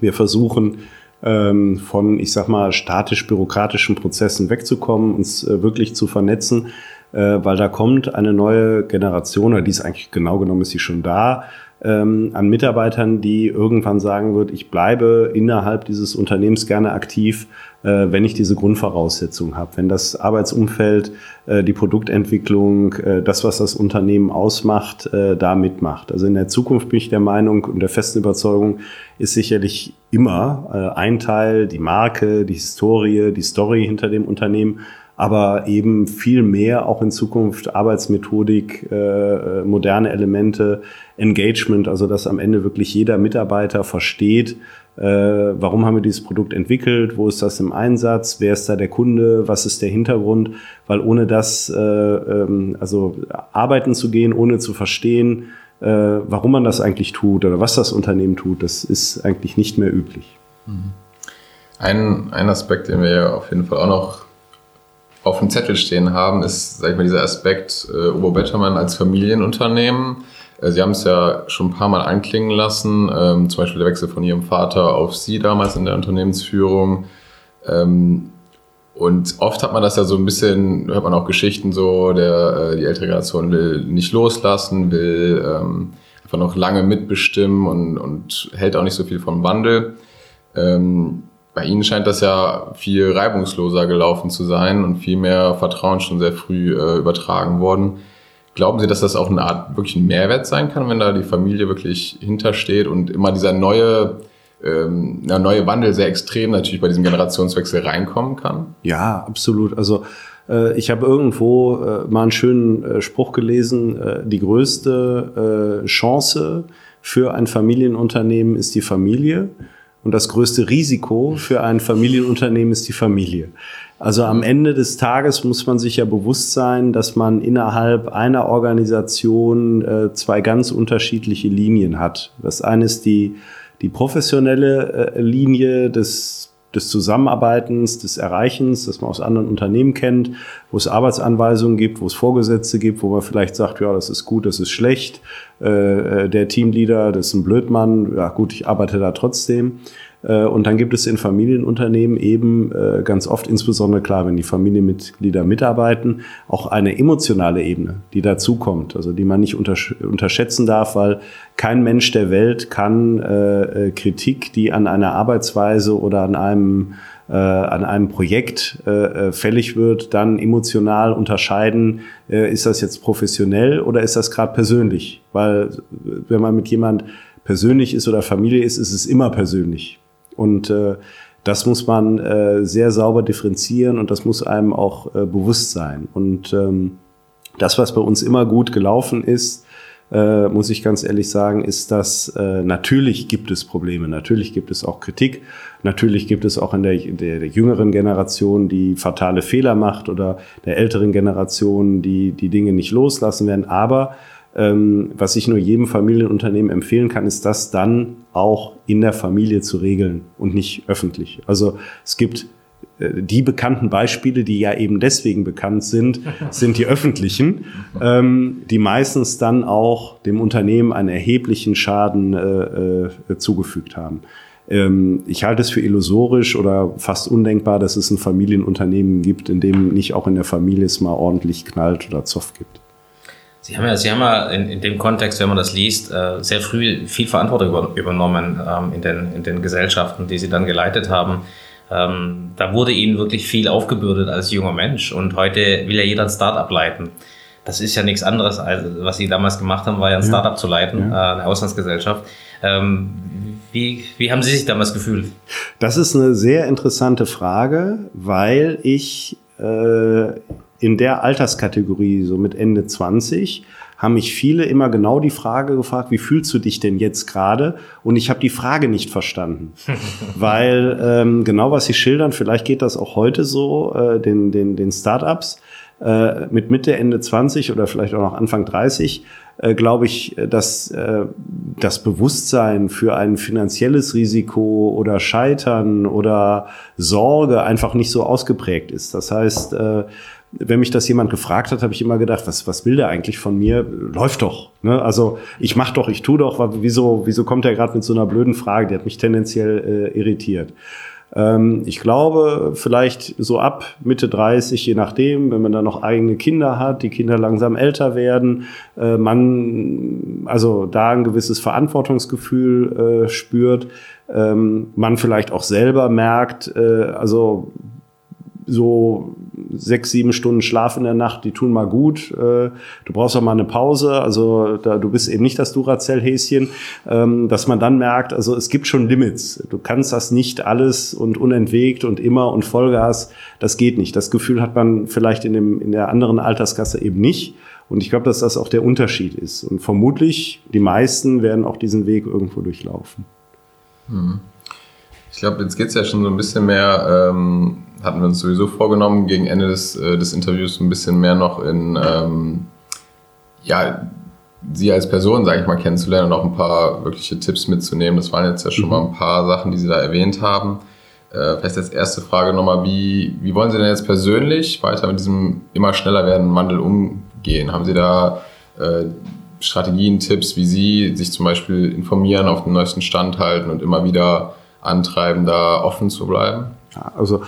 wir versuchen ähm, von, ich sag mal, statisch-bürokratischen Prozessen wegzukommen, uns äh, wirklich zu vernetzen, äh, weil da kommt eine neue Generation, oder die ist eigentlich genau genommen, ist sie schon da, ähm, an Mitarbeitern, die irgendwann sagen wird, ich bleibe innerhalb dieses Unternehmens gerne aktiv, äh, wenn ich diese Grundvoraussetzungen habe, wenn das Arbeitsumfeld, äh, die Produktentwicklung, äh, das, was das Unternehmen ausmacht, äh, da mitmacht. Also in der Zukunft bin ich der Meinung und der festen Überzeugung, ist sicherlich immer äh, ein Teil die Marke, die Historie, die Story hinter dem Unternehmen aber eben viel mehr auch in Zukunft Arbeitsmethodik, äh, moderne Elemente, Engagement, also dass am Ende wirklich jeder Mitarbeiter versteht, äh, warum haben wir dieses Produkt entwickelt, wo ist das im Einsatz, wer ist da der Kunde, was ist der Hintergrund, weil ohne das, äh, ähm, also arbeiten zu gehen, ohne zu verstehen, äh, warum man das eigentlich tut oder was das Unternehmen tut, das ist eigentlich nicht mehr üblich. Mhm. Ein, ein Aspekt, den wir auf jeden Fall auch noch auf dem Zettel stehen haben, ist, sag ich mal, dieser Aspekt äh, Obo Bettermann als Familienunternehmen. Äh, Sie haben es ja schon ein paar Mal anklingen lassen, ähm, zum Beispiel der Wechsel von Ihrem Vater auf Sie damals in der Unternehmensführung. Ähm, und oft hat man das ja so ein bisschen, hört man auch Geschichten so, der, äh, die ältere Generation will nicht loslassen, will ähm, einfach noch lange mitbestimmen und, und hält auch nicht so viel vom Wandel. Ähm, bei Ihnen scheint das ja viel reibungsloser gelaufen zu sein und viel mehr Vertrauen schon sehr früh äh, übertragen worden. Glauben Sie, dass das auch eine Art wirklich ein Mehrwert sein kann, wenn da die Familie wirklich hintersteht und immer dieser neue, ähm, der neue Wandel sehr extrem natürlich bei diesem Generationswechsel reinkommen kann? Ja, absolut. Also äh, ich habe irgendwo äh, mal einen schönen äh, Spruch gelesen, äh, die größte äh, Chance für ein Familienunternehmen ist die Familie. Und das größte Risiko für ein Familienunternehmen ist die Familie. Also am Ende des Tages muss man sich ja bewusst sein, dass man innerhalb einer Organisation äh, zwei ganz unterschiedliche Linien hat. Das eine ist die, die professionelle äh, Linie des des Zusammenarbeitens, des Erreichens, das man aus anderen Unternehmen kennt, wo es Arbeitsanweisungen gibt, wo es Vorgesetzte gibt, wo man vielleicht sagt, ja, das ist gut, das ist schlecht, äh, äh der Teamleader, das ist ein Blödmann, ja gut, ich arbeite da trotzdem. Äh, und dann gibt es in Familienunternehmen eben äh, ganz oft, insbesondere klar, wenn die Familienmitglieder mitarbeiten, auch eine emotionale Ebene, die dazukommt, also die man nicht untersch unterschätzen darf, weil kein Mensch der Welt kann äh, Kritik, die an einer Arbeitsweise oder an einem an einem Projekt äh, fällig wird, dann emotional unterscheiden, äh, ist das jetzt professionell oder ist das gerade persönlich? Weil wenn man mit jemand persönlich ist oder Familie ist, ist es immer persönlich. Und äh, das muss man äh, sehr sauber differenzieren und das muss einem auch äh, bewusst sein. Und ähm, das, was bei uns immer gut gelaufen ist, äh, muss ich ganz ehrlich sagen, ist, dass äh, natürlich gibt es Probleme, natürlich gibt es auch Kritik, natürlich gibt es auch in der, der, der jüngeren Generation, die fatale Fehler macht oder der älteren Generation, die die Dinge nicht loslassen werden. Aber ähm, was ich nur jedem Familienunternehmen empfehlen kann, ist das dann auch in der Familie zu regeln und nicht öffentlich. Also es gibt äh, die bekannten Beispiele, die ja eben deswegen bekannt sind, sind die öffentlichen, ähm, die meistens dann auch dem Unternehmen einen erheblichen Schaden äh, äh, zugefügt haben. Ähm, ich halte es für illusorisch oder fast undenkbar, dass es ein Familienunternehmen gibt, in dem nicht auch in der Familie es mal ordentlich knallt oder Zoff gibt. Sie haben ja, Sie haben ja in, in dem Kontext, wenn man das liest, äh, sehr früh viel Verantwortung über, übernommen ähm, in, den, in den Gesellschaften, die Sie dann geleitet haben. Ähm, da wurde ihnen wirklich viel aufgebürdet als junger Mensch und heute will ja jeder ein Startup leiten. Das ist ja nichts anderes, als was sie damals gemacht haben, war ja ein Startup ja. zu leiten, ja. äh, eine Auslandsgesellschaft. Ähm, wie, wie haben Sie sich damals gefühlt? Das ist eine sehr interessante Frage, weil ich äh, in der Alterskategorie, so mit Ende 20, haben mich viele immer genau die Frage gefragt, wie fühlst du dich denn jetzt gerade? Und ich habe die Frage nicht verstanden. Weil ähm, genau was sie schildern, vielleicht geht das auch heute so, äh, den, den, den Startups äh, mit Mitte, Ende 20 oder vielleicht auch noch Anfang 30, äh, glaube ich, dass äh, das Bewusstsein für ein finanzielles Risiko oder Scheitern oder Sorge einfach nicht so ausgeprägt ist. Das heißt, äh, wenn mich das jemand gefragt hat, habe ich immer gedacht, was, was will der eigentlich von mir? Läuft doch. Ne? Also ich mach doch, ich tu doch. Wieso, wieso kommt er gerade mit so einer blöden Frage? Die hat mich tendenziell äh, irritiert. Ähm, ich glaube, vielleicht so ab Mitte 30, je nachdem, wenn man dann noch eigene Kinder hat, die Kinder langsam älter werden, äh, man also da ein gewisses Verantwortungsgefühl äh, spürt, ähm, man vielleicht auch selber merkt, äh, also so sechs, sieben Stunden Schlaf in der Nacht, die tun mal gut. Äh, du brauchst auch mal eine Pause. Also da, du bist eben nicht das Duracell-Häschen, ähm, dass man dann merkt, also es gibt schon Limits. Du kannst das nicht alles und unentwegt und immer und Vollgas. Das geht nicht. Das Gefühl hat man vielleicht in, dem, in der anderen Alterskasse eben nicht. Und ich glaube, dass das auch der Unterschied ist. Und vermutlich die meisten werden auch diesen Weg irgendwo durchlaufen. Hm. Ich glaube, jetzt geht es ja schon so ein bisschen mehr ähm, hatten wir uns sowieso vorgenommen, gegen Ende des, äh, des Interviews ein bisschen mehr noch in, ähm, ja, Sie als Person, sage ich mal, kennenzulernen und auch ein paar wirkliche Tipps mitzunehmen. Das waren jetzt ja schon mhm. mal ein paar Sachen, die Sie da erwähnt haben. Äh, vielleicht als erste Frage nochmal, wie, wie wollen Sie denn jetzt persönlich weiter mit diesem immer schneller werdenden Wandel umgehen? Haben Sie da äh, Strategien, Tipps, wie Sie sich zum Beispiel informieren, auf dem neuesten Stand halten und immer wieder antreiben, da offen zu bleiben? Ja, also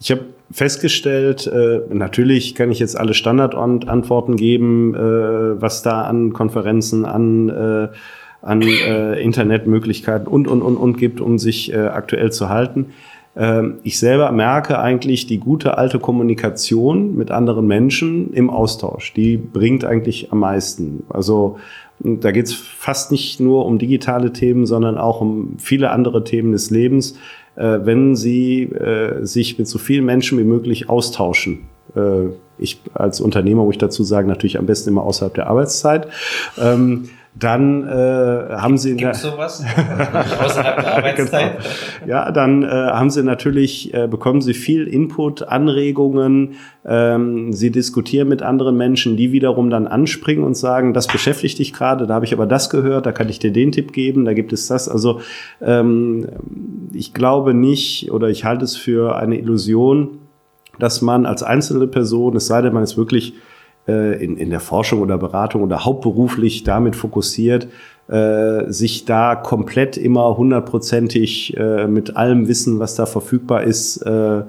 ich habe festgestellt, äh, natürlich kann ich jetzt alle Standardantworten geben, äh, was da an Konferenzen, an, äh, an äh, Internetmöglichkeiten und, und, und, und gibt, um sich äh, aktuell zu halten. Ähm, ich selber merke eigentlich die gute alte Kommunikation mit anderen Menschen im Austausch. Die bringt eigentlich am meisten. Also da geht es fast nicht nur um digitale Themen, sondern auch um viele andere Themen des Lebens wenn sie äh, sich mit so vielen Menschen wie möglich austauschen. Äh, ich als Unternehmer, wo ich dazu sagen, natürlich am besten immer außerhalb der Arbeitszeit. Ähm, dann äh, haben sie Gibt's sowas außerhalb der Arbeitszeit. genau. Ja, dann äh, haben sie natürlich äh, bekommen sie viel Input, Anregungen. Ähm, sie diskutieren mit anderen Menschen, die wiederum dann anspringen und sagen, das beschäftigt dich gerade. Da habe ich aber das gehört. Da kann ich dir den Tipp geben. Da gibt es das. Also ähm, ich glaube nicht oder ich halte es für eine Illusion, dass man als einzelne Person, es sei denn, man ist wirklich in, in der Forschung oder Beratung oder hauptberuflich damit fokussiert, äh, sich da komplett immer hundertprozentig äh, mit allem Wissen, was da verfügbar ist, äh,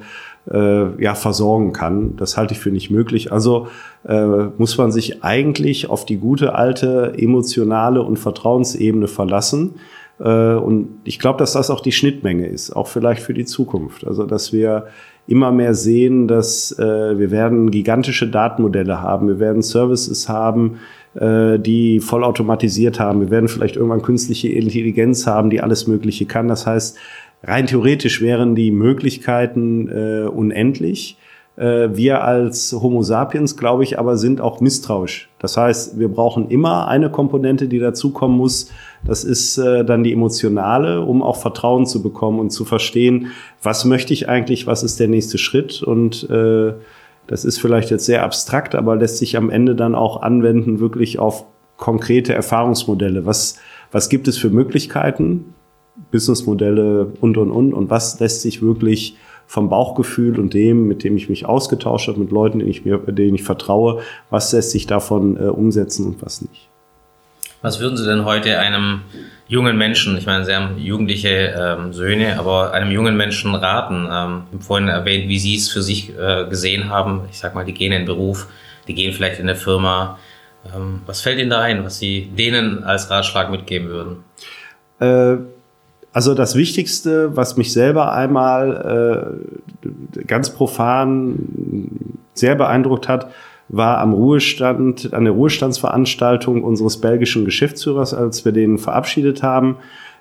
äh, ja, versorgen kann. Das halte ich für nicht möglich. Also äh, muss man sich eigentlich auf die gute alte emotionale und Vertrauensebene verlassen. Äh, und ich glaube, dass das auch die Schnittmenge ist, auch vielleicht für die Zukunft. Also, dass wir immer mehr sehen, dass äh, wir werden gigantische Datenmodelle haben, wir werden Services haben, äh, die vollautomatisiert haben, wir werden vielleicht irgendwann künstliche Intelligenz haben, die alles Mögliche kann. Das heißt, rein theoretisch wären die Möglichkeiten äh, unendlich. Äh, wir als Homo sapiens, glaube ich, aber sind auch misstrauisch. Das heißt, wir brauchen immer eine Komponente, die dazukommen muss. Das ist äh, dann die emotionale, um auch Vertrauen zu bekommen und zu verstehen, was möchte ich eigentlich, was ist der nächste Schritt. Und äh, das ist vielleicht jetzt sehr abstrakt, aber lässt sich am Ende dann auch anwenden, wirklich auf konkrete Erfahrungsmodelle. Was, was gibt es für Möglichkeiten, Businessmodelle und, und, und, und was lässt sich wirklich vom Bauchgefühl und dem, mit dem ich mich ausgetauscht habe, mit Leuten, denen ich, mir, denen ich vertraue, was lässt sich davon äh, umsetzen und was nicht. Was würden Sie denn heute einem jungen Menschen, ich meine, Sie haben jugendliche ähm, Söhne, aber einem jungen Menschen raten? Ähm, ich habe vorhin erwähnt, wie Sie es für sich äh, gesehen haben. Ich sag mal, die gehen in den Beruf, die gehen vielleicht in eine Firma. Ähm, was fällt Ihnen da ein, was Sie denen als Ratschlag mitgeben würden? Äh, also das Wichtigste, was mich selber einmal äh, ganz profan sehr beeindruckt hat, war am Ruhestand, an der Ruhestandsveranstaltung unseres belgischen Geschäftsführers, als wir den verabschiedet haben.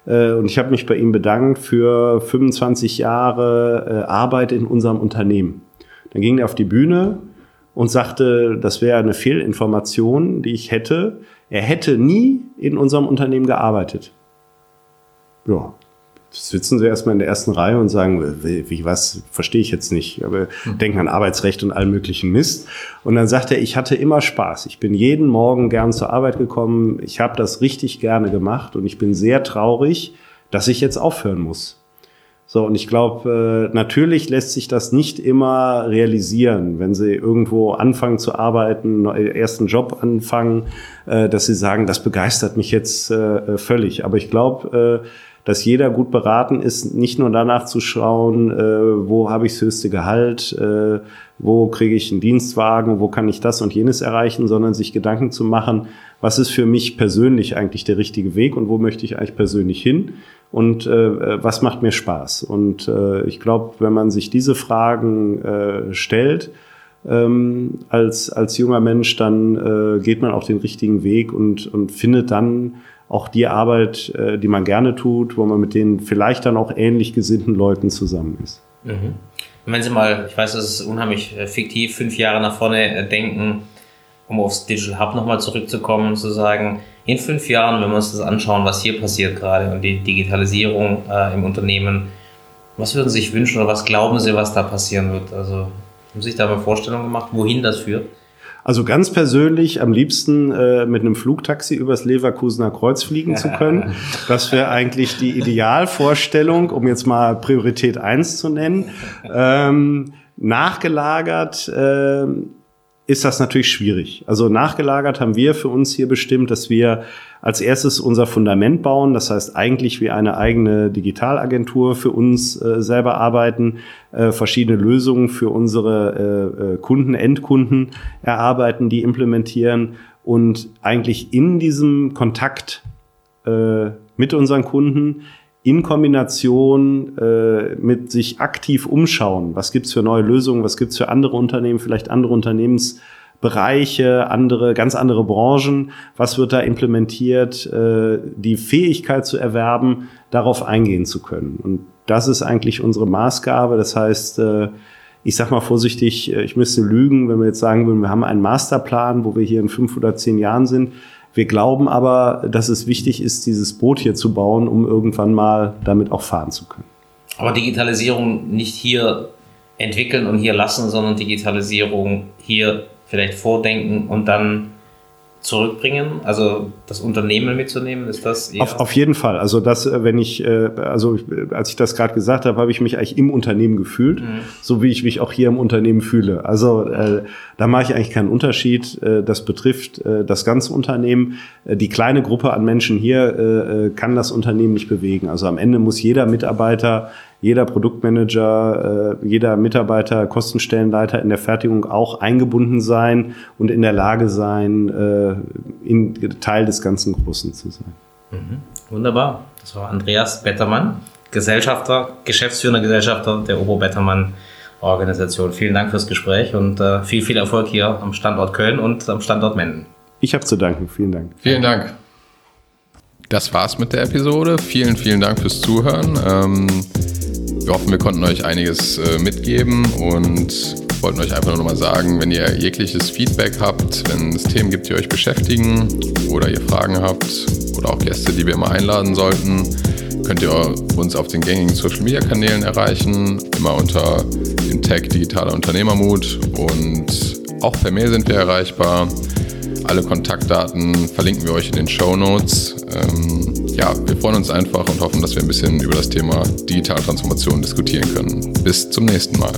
Äh, und ich habe mich bei ihm bedankt für 25 Jahre äh, Arbeit in unserem Unternehmen. Dann ging er auf die Bühne und sagte, das wäre eine Fehlinformation, die ich hätte. Er hätte nie in unserem Unternehmen gearbeitet. Ja, sitzen sie erstmal in der ersten Reihe und sagen, wie, was, verstehe ich jetzt nicht, aber mhm. denken an Arbeitsrecht und all möglichen Mist. Und dann sagt er, ich hatte immer Spaß. Ich bin jeden Morgen gern zur Arbeit gekommen. Ich habe das richtig gerne gemacht und ich bin sehr traurig, dass ich jetzt aufhören muss. So, und ich glaube, äh, natürlich lässt sich das nicht immer realisieren, wenn sie irgendwo anfangen zu arbeiten, ersten Job anfangen, äh, dass sie sagen, das begeistert mich jetzt äh, völlig. Aber ich glaube, äh, dass jeder gut beraten ist, nicht nur danach zu schauen, äh, wo habe ich das höchste Gehalt, äh, wo kriege ich einen Dienstwagen, wo kann ich das und jenes erreichen, sondern sich Gedanken zu machen, was ist für mich persönlich eigentlich der richtige Weg und wo möchte ich eigentlich persönlich hin und äh, was macht mir Spaß. Und äh, ich glaube, wenn man sich diese Fragen äh, stellt, ähm, als, als junger Mensch, dann äh, geht man auch den richtigen Weg und, und findet dann auch die Arbeit, äh, die man gerne tut, wo man mit den vielleicht dann auch ähnlich gesinnten Leuten zusammen ist. Mhm. Wenn Sie mal, ich weiß, das ist unheimlich äh, fiktiv, fünf Jahre nach vorne äh, denken, um aufs Digital Hub nochmal zurückzukommen und zu sagen, in fünf Jahren, wenn wir uns das anschauen, was hier passiert gerade und die Digitalisierung äh, im Unternehmen, was würden Sie sich wünschen oder was glauben Sie, was da passieren wird? Also haben Sie sich da mal Vorstellungen gemacht, wohin das führt? Also ganz persönlich am liebsten äh, mit einem Flugtaxi übers Leverkusener Kreuz fliegen zu können. Das wäre eigentlich die Idealvorstellung, um jetzt mal Priorität eins zu nennen. Ähm, nachgelagert äh, ist das natürlich schwierig. Also nachgelagert haben wir für uns hier bestimmt, dass wir als erstes unser Fundament bauen. Das heißt eigentlich wie eine eigene Digitalagentur für uns äh, selber arbeiten, äh, verschiedene Lösungen für unsere äh, äh Kunden, Endkunden erarbeiten, die implementieren und eigentlich in diesem Kontakt äh, mit unseren Kunden in Kombination äh, mit sich aktiv umschauen, was gibt's für neue Lösungen, was gibt's für andere Unternehmen, vielleicht andere Unternehmensbereiche, andere, ganz andere Branchen, was wird da implementiert, äh, die Fähigkeit zu erwerben, darauf eingehen zu können. Und das ist eigentlich unsere Maßgabe. Das heißt, äh, ich sag mal vorsichtig, äh, ich müsste lügen, wenn wir jetzt sagen würden, wir haben einen Masterplan, wo wir hier in fünf oder zehn Jahren sind. Wir glauben aber, dass es wichtig ist, dieses Boot hier zu bauen, um irgendwann mal damit auch fahren zu können. Aber Digitalisierung nicht hier entwickeln und hier lassen, sondern Digitalisierung hier vielleicht vordenken und dann zurückbringen? Also das Unternehmen mitzunehmen, ist das eher auf, auf jeden Fall. Also das, äh, wenn ich, äh, also als ich das gerade gesagt habe, habe ich mich eigentlich im Unternehmen gefühlt, mhm. so wie ich mich auch hier im Unternehmen fühle. Also äh, da mache ich eigentlich keinen Unterschied. Äh, das betrifft äh, das ganze Unternehmen. Äh, die kleine Gruppe an Menschen hier äh, äh kann das Unternehmen nicht bewegen. Also am Ende muss jeder Mitarbeiter jeder Produktmanager, äh, jeder Mitarbeiter, Kostenstellenleiter in der Fertigung auch eingebunden sein und in der Lage sein, äh, in, Teil des ganzen Großen zu sein. Mhm. Wunderbar. Das war Andreas Bettermann, Gesellschafter, Geschäftsführender Gesellschafter der Obo Bettermann Organisation. Vielen Dank fürs Gespräch und äh, viel, viel Erfolg hier am Standort Köln und am Standort Menden. Ich habe zu danken. Vielen Dank. Vielen Dank. Das war's mit der Episode. Vielen, vielen Dank fürs Zuhören. Ähm, wir hoffen, wir konnten euch einiges äh, mitgeben und wollten euch einfach nur nochmal sagen, wenn ihr jegliches Feedback habt, wenn es Themen gibt, die euch beschäftigen oder ihr Fragen habt oder auch Gäste, die wir mal einladen sollten, könnt ihr uns auf den gängigen Social Media Kanälen erreichen, immer unter dem Tag Digitaler Unternehmermut und auch per Mail sind wir erreichbar. Alle Kontaktdaten verlinken wir euch in den Show Notes. Ähm, ja, wir freuen uns einfach und hoffen, dass wir ein bisschen über das Thema Digitaltransformation diskutieren können. Bis zum nächsten Mal.